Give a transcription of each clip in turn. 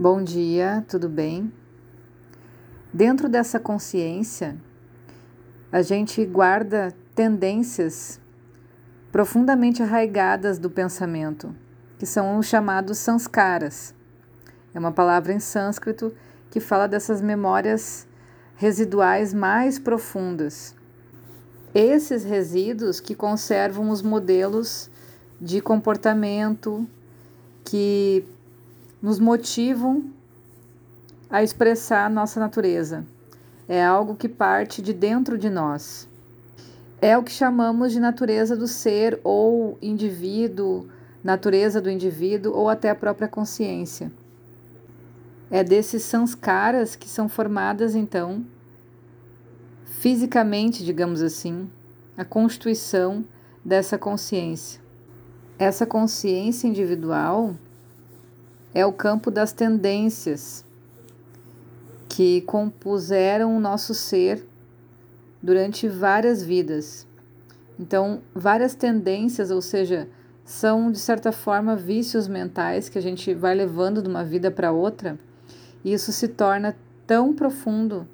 Bom dia, tudo bem? Dentro dessa consciência, a gente guarda tendências profundamente arraigadas do pensamento, que são os chamados sanskaras. É uma palavra em sânscrito que fala dessas memórias residuais mais profundas. Esses resíduos que conservam os modelos de comportamento que nos motivam a expressar nossa natureza. É algo que parte de dentro de nós. É o que chamamos de natureza do ser ou indivíduo, natureza do indivíduo ou até a própria consciência. É desses sanskaras que são formadas então fisicamente, digamos assim, a constituição dessa consciência. Essa consciência individual é o campo das tendências que compuseram o nosso ser durante várias vidas. Então, várias tendências, ou seja, são de certa forma vícios mentais que a gente vai levando de uma vida para outra, e isso se torna tão profundo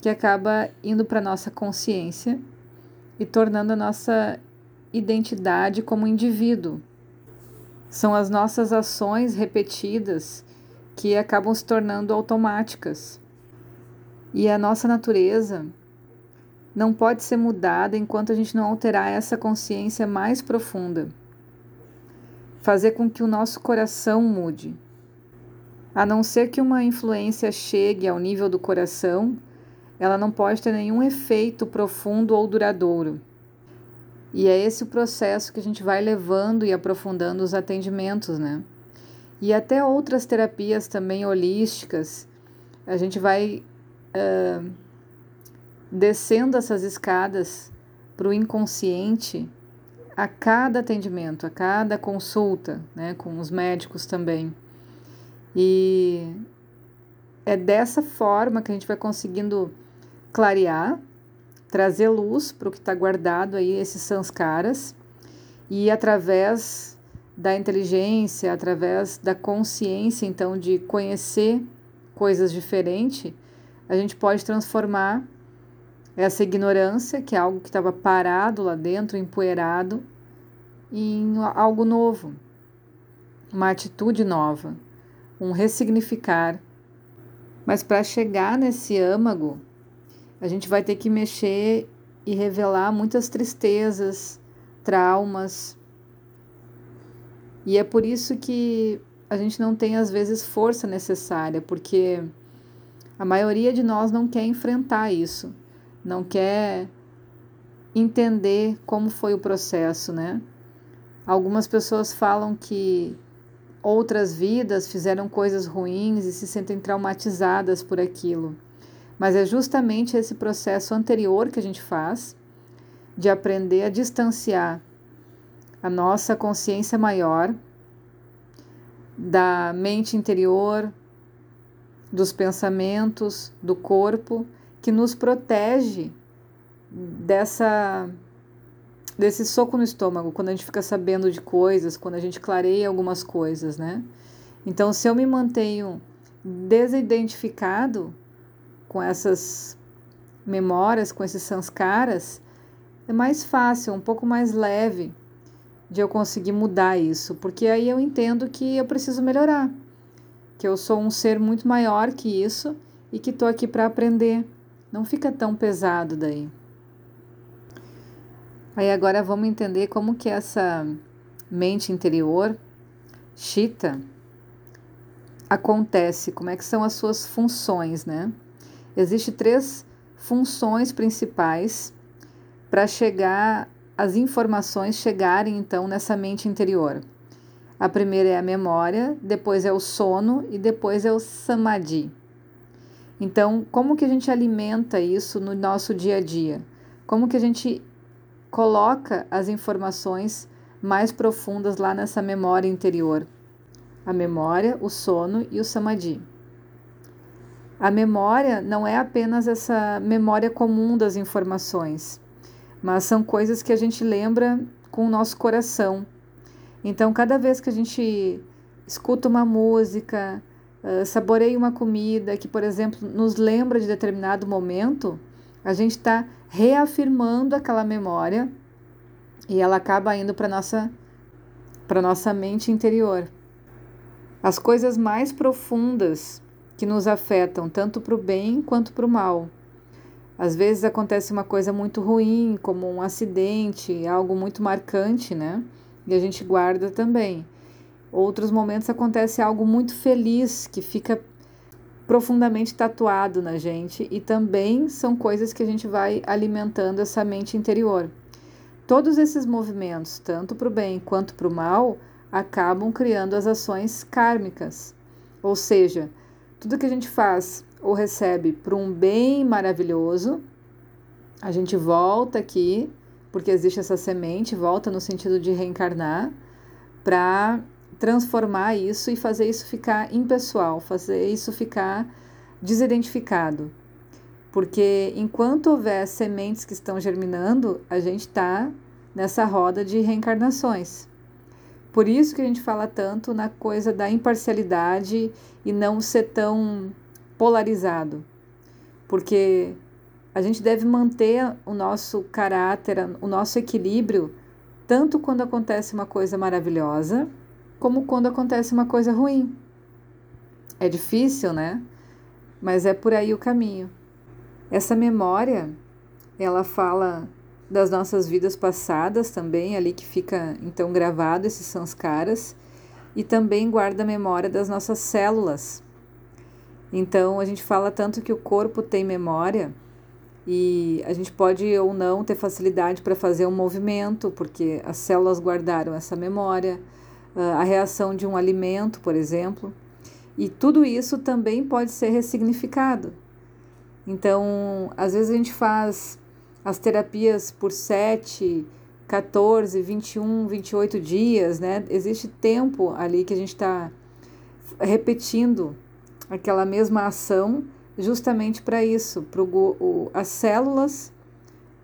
que acaba indo para nossa consciência e tornando a nossa identidade como indivíduo. São as nossas ações repetidas que acabam se tornando automáticas. E a nossa natureza não pode ser mudada enquanto a gente não alterar essa consciência mais profunda. Fazer com que o nosso coração mude. A não ser que uma influência chegue ao nível do coração, ela não pode ter nenhum efeito profundo ou duradouro. E é esse o processo que a gente vai levando e aprofundando os atendimentos, né? E até outras terapias também holísticas, a gente vai uh, descendo essas escadas para o inconsciente a cada atendimento, a cada consulta, né, com os médicos também. E é dessa forma que a gente vai conseguindo clarear trazer luz para o que está guardado aí, esses sanskaras, e através da inteligência, através da consciência, então, de conhecer coisas diferentes, a gente pode transformar essa ignorância, que é algo que estava parado lá dentro, empoeirado, em algo novo, uma atitude nova, um ressignificar. Mas para chegar nesse âmago, a gente vai ter que mexer e revelar muitas tristezas, traumas. E é por isso que a gente não tem às vezes força necessária, porque a maioria de nós não quer enfrentar isso, não quer entender como foi o processo, né? Algumas pessoas falam que outras vidas fizeram coisas ruins e se sentem traumatizadas por aquilo. Mas é justamente esse processo anterior que a gente faz de aprender a distanciar a nossa consciência maior da mente interior, dos pensamentos, do corpo, que nos protege dessa desse soco no estômago, quando a gente fica sabendo de coisas, quando a gente clareia algumas coisas, né? Então, se eu me mantenho desidentificado com essas memórias, com esses sanskaras, é mais fácil, um pouco mais leve de eu conseguir mudar isso, porque aí eu entendo que eu preciso melhorar, que eu sou um ser muito maior que isso e que estou aqui para aprender. Não fica tão pesado daí. Aí agora vamos entender como que essa mente interior, chita, acontece, como é que são as suas funções, né? Existem três funções principais para chegar as informações chegarem então nessa mente interior. A primeira é a memória, depois é o sono e depois é o samadhi. Então, como que a gente alimenta isso no nosso dia a dia? Como que a gente coloca as informações mais profundas lá nessa memória interior? A memória, o sono e o samadhi. A memória não é apenas essa memória comum das informações, mas são coisas que a gente lembra com o nosso coração. Então, cada vez que a gente escuta uma música, saboreia uma comida que, por exemplo, nos lembra de determinado momento, a gente está reafirmando aquela memória e ela acaba indo para nossa para nossa mente interior. As coisas mais profundas que nos afetam tanto para o bem quanto para o mal. Às vezes acontece uma coisa muito ruim, como um acidente, algo muito marcante, né? E a gente guarda também. Outros momentos acontece algo muito feliz que fica profundamente tatuado na gente e também são coisas que a gente vai alimentando essa mente interior. Todos esses movimentos, tanto para o bem quanto para o mal, acabam criando as ações kármicas. Ou seja, tudo que a gente faz ou recebe para um bem maravilhoso, a gente volta aqui, porque existe essa semente, volta no sentido de reencarnar, para transformar isso e fazer isso ficar impessoal, fazer isso ficar desidentificado. Porque enquanto houver sementes que estão germinando, a gente está nessa roda de reencarnações. Por isso que a gente fala tanto na coisa da imparcialidade e não ser tão polarizado. Porque a gente deve manter o nosso caráter, o nosso equilíbrio, tanto quando acontece uma coisa maravilhosa, como quando acontece uma coisa ruim. É difícil, né? Mas é por aí o caminho. Essa memória, ela fala das nossas vidas passadas também, ali que fica então gravado esses sanskaras, e também guarda a memória das nossas células. Então a gente fala tanto que o corpo tem memória e a gente pode ou não ter facilidade para fazer um movimento, porque as células guardaram essa memória, ah, a reação de um alimento, por exemplo, e tudo isso também pode ser ressignificado. Então, às vezes a gente faz as terapias por 7, 14, 21, 28 dias, né? Existe tempo ali que a gente está repetindo aquela mesma ação justamente para isso, para as células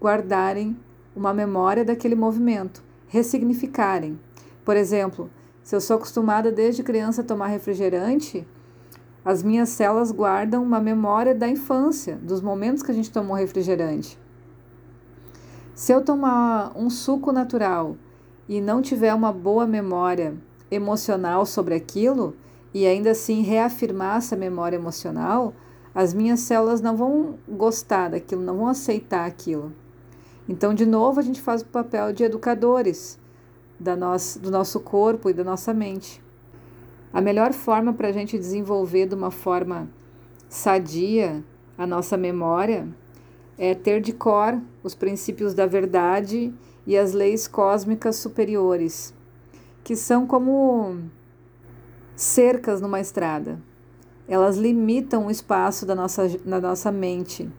guardarem uma memória daquele movimento, ressignificarem. Por exemplo, se eu sou acostumada desde criança a tomar refrigerante, as minhas células guardam uma memória da infância, dos momentos que a gente tomou refrigerante. Se eu tomar um suco natural e não tiver uma boa memória emocional sobre aquilo, e ainda assim reafirmar essa memória emocional, as minhas células não vão gostar daquilo, não vão aceitar aquilo. Então, de novo, a gente faz o papel de educadores da nossa, do nosso corpo e da nossa mente. A melhor forma para a gente desenvolver de uma forma sadia a nossa memória é ter de cor os princípios da verdade e as leis cósmicas superiores, que são como cercas numa estrada. Elas limitam o espaço da nossa, da nossa mente.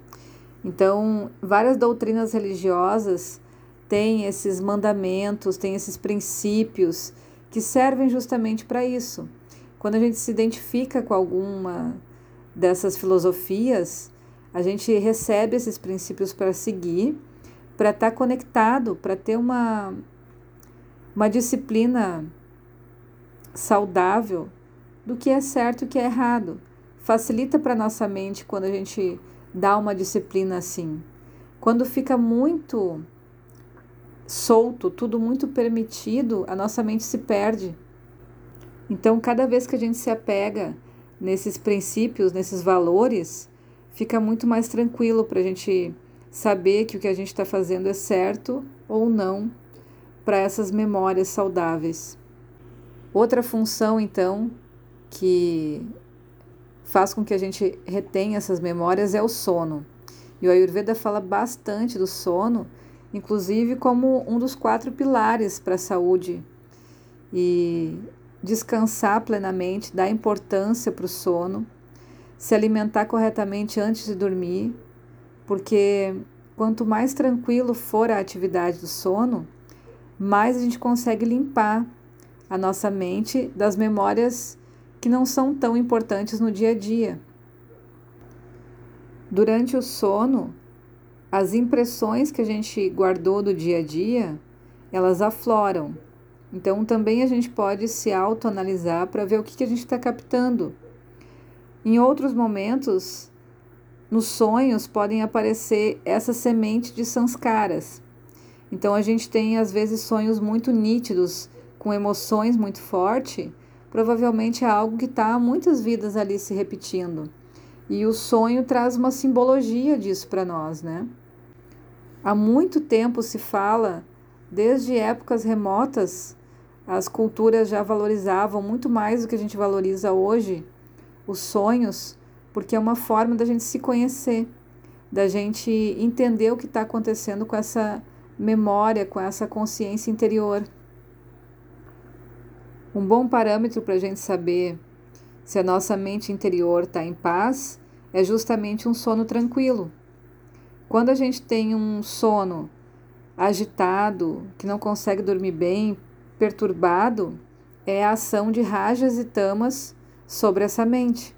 Então, várias doutrinas religiosas têm esses mandamentos, têm esses princípios que servem justamente para isso quando a gente se identifica com alguma dessas filosofias, a gente recebe esses princípios para seguir, para estar tá conectado, para ter uma, uma disciplina saudável do que é certo e o que é errado. Facilita para nossa mente quando a gente dá uma disciplina assim. Quando fica muito solto, tudo muito permitido, a nossa mente se perde. Então, cada vez que a gente se apega nesses princípios, nesses valores, fica muito mais tranquilo para a gente saber que o que a gente está fazendo é certo ou não para essas memórias saudáveis. Outra função, então, que faz com que a gente retenha essas memórias é o sono. E o Ayurveda fala bastante do sono, inclusive como um dos quatro pilares para a saúde. E descansar plenamente, dar importância para o sono, se alimentar corretamente antes de dormir, porque quanto mais tranquilo for a atividade do sono, mais a gente consegue limpar a nossa mente das memórias que não são tão importantes no dia a dia. Durante o sono, as impressões que a gente guardou do dia a dia, elas afloram então, também a gente pode se autoanalisar para ver o que, que a gente está captando. Em outros momentos, nos sonhos podem aparecer essa semente de sanskaras. Então a gente tem às vezes sonhos muito nítidos, com emoções muito fortes, provavelmente é algo que está há muitas vidas ali se repetindo. E o sonho traz uma simbologia disso para nós, né? Há muito tempo se fala, desde épocas remotas, as culturas já valorizavam muito mais do que a gente valoriza hoje os sonhos, porque é uma forma da gente se conhecer, da gente entender o que está acontecendo com essa memória, com essa consciência interior. Um bom parâmetro para a gente saber se a nossa mente interior está em paz é justamente um sono tranquilo. Quando a gente tem um sono agitado, que não consegue dormir bem, perturbado, é a ação de rajas e tamas sobre essa mente.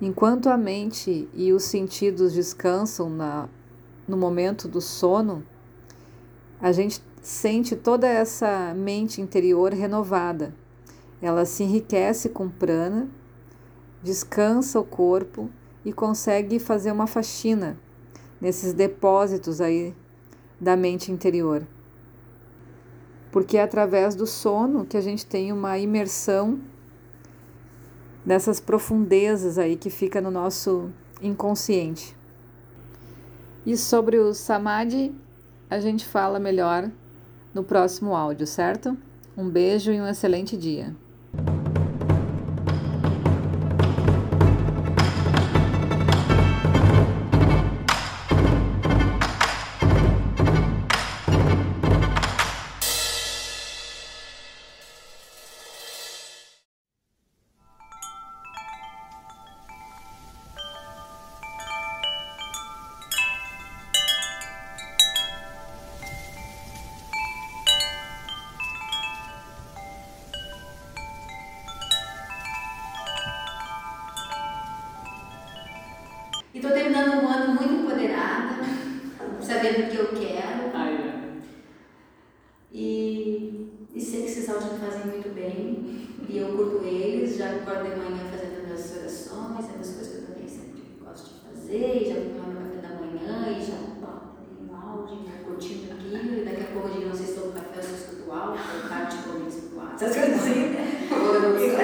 Enquanto a mente e os sentidos descansam na, no momento do sono, a gente sente toda essa mente interior renovada. Ela se enriquece com prana, descansa o corpo e consegue fazer uma faxina nesses depósitos aí da mente interior. Porque é através do sono que a gente tem uma imersão nessas profundezas aí que fica no nosso inconsciente. E sobre o samadhi, a gente fala melhor no próximo áudio, certo? Um beijo e um excelente dia. Sabendo o que eu quero. Ah, é. E, e sei que esses áudios me fazem muito bem. E eu curto eles, já acordo de manhã fazendo minhas orações, é das coisas que eu também sempre gosto de fazer, já vou tomar meu café da manhã e já ali um áudio, vou curtindo aquilo, e daqui a pouco eu digo, não sei se estou no café ou se escuto áudio, ou tarde comigo escuto o áudio. Essas coisas assim, né? Ou eu não escuto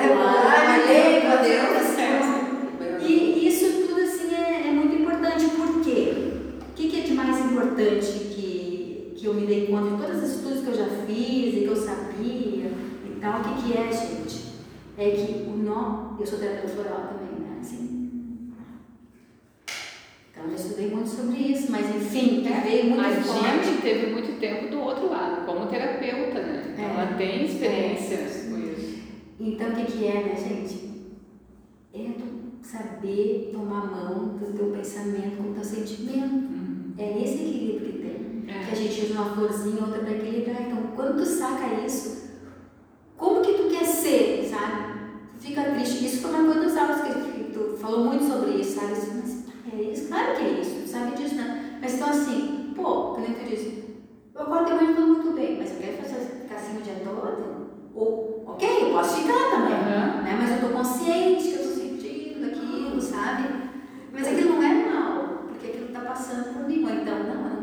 Deus. E isso tudo assim é, é muito importante, por quê? O que, que é de mais importante que, que eu me dei conta de todas as estudos que eu já fiz e que eu sabia e tal? O que, que é, gente? É que o nó. Eu sou terapeuta oral também, né? Assim. Então, eu estudei muito sobre isso, mas enfim, que veio muito A forte. gente teve muito tempo do outro lado, como terapeuta, né? Então, é, ela tem experiência é. com isso. Então, o que, que é, né, gente? É tu saber tomar mão do teu pensamento com o teu sentimento. Uhum. É esse equilíbrio que tem. É. Que a gente usa uma florzinha, outra para equilibrar. Então, quando tu saca isso, que isso, não sabe disso, né? Mas então assim, pô, quando é que eu disse? Eu acordo de manhã tudo muito bem, mas eu quero fazer, ficar assim o dia todo? Ou, ok, eu posso ficar também, uhum. né? Mas eu tô consciente que eu tô sentindo aquilo, sabe? Mas aquilo não é mal, porque aquilo tá passando por mim, ou então não, né?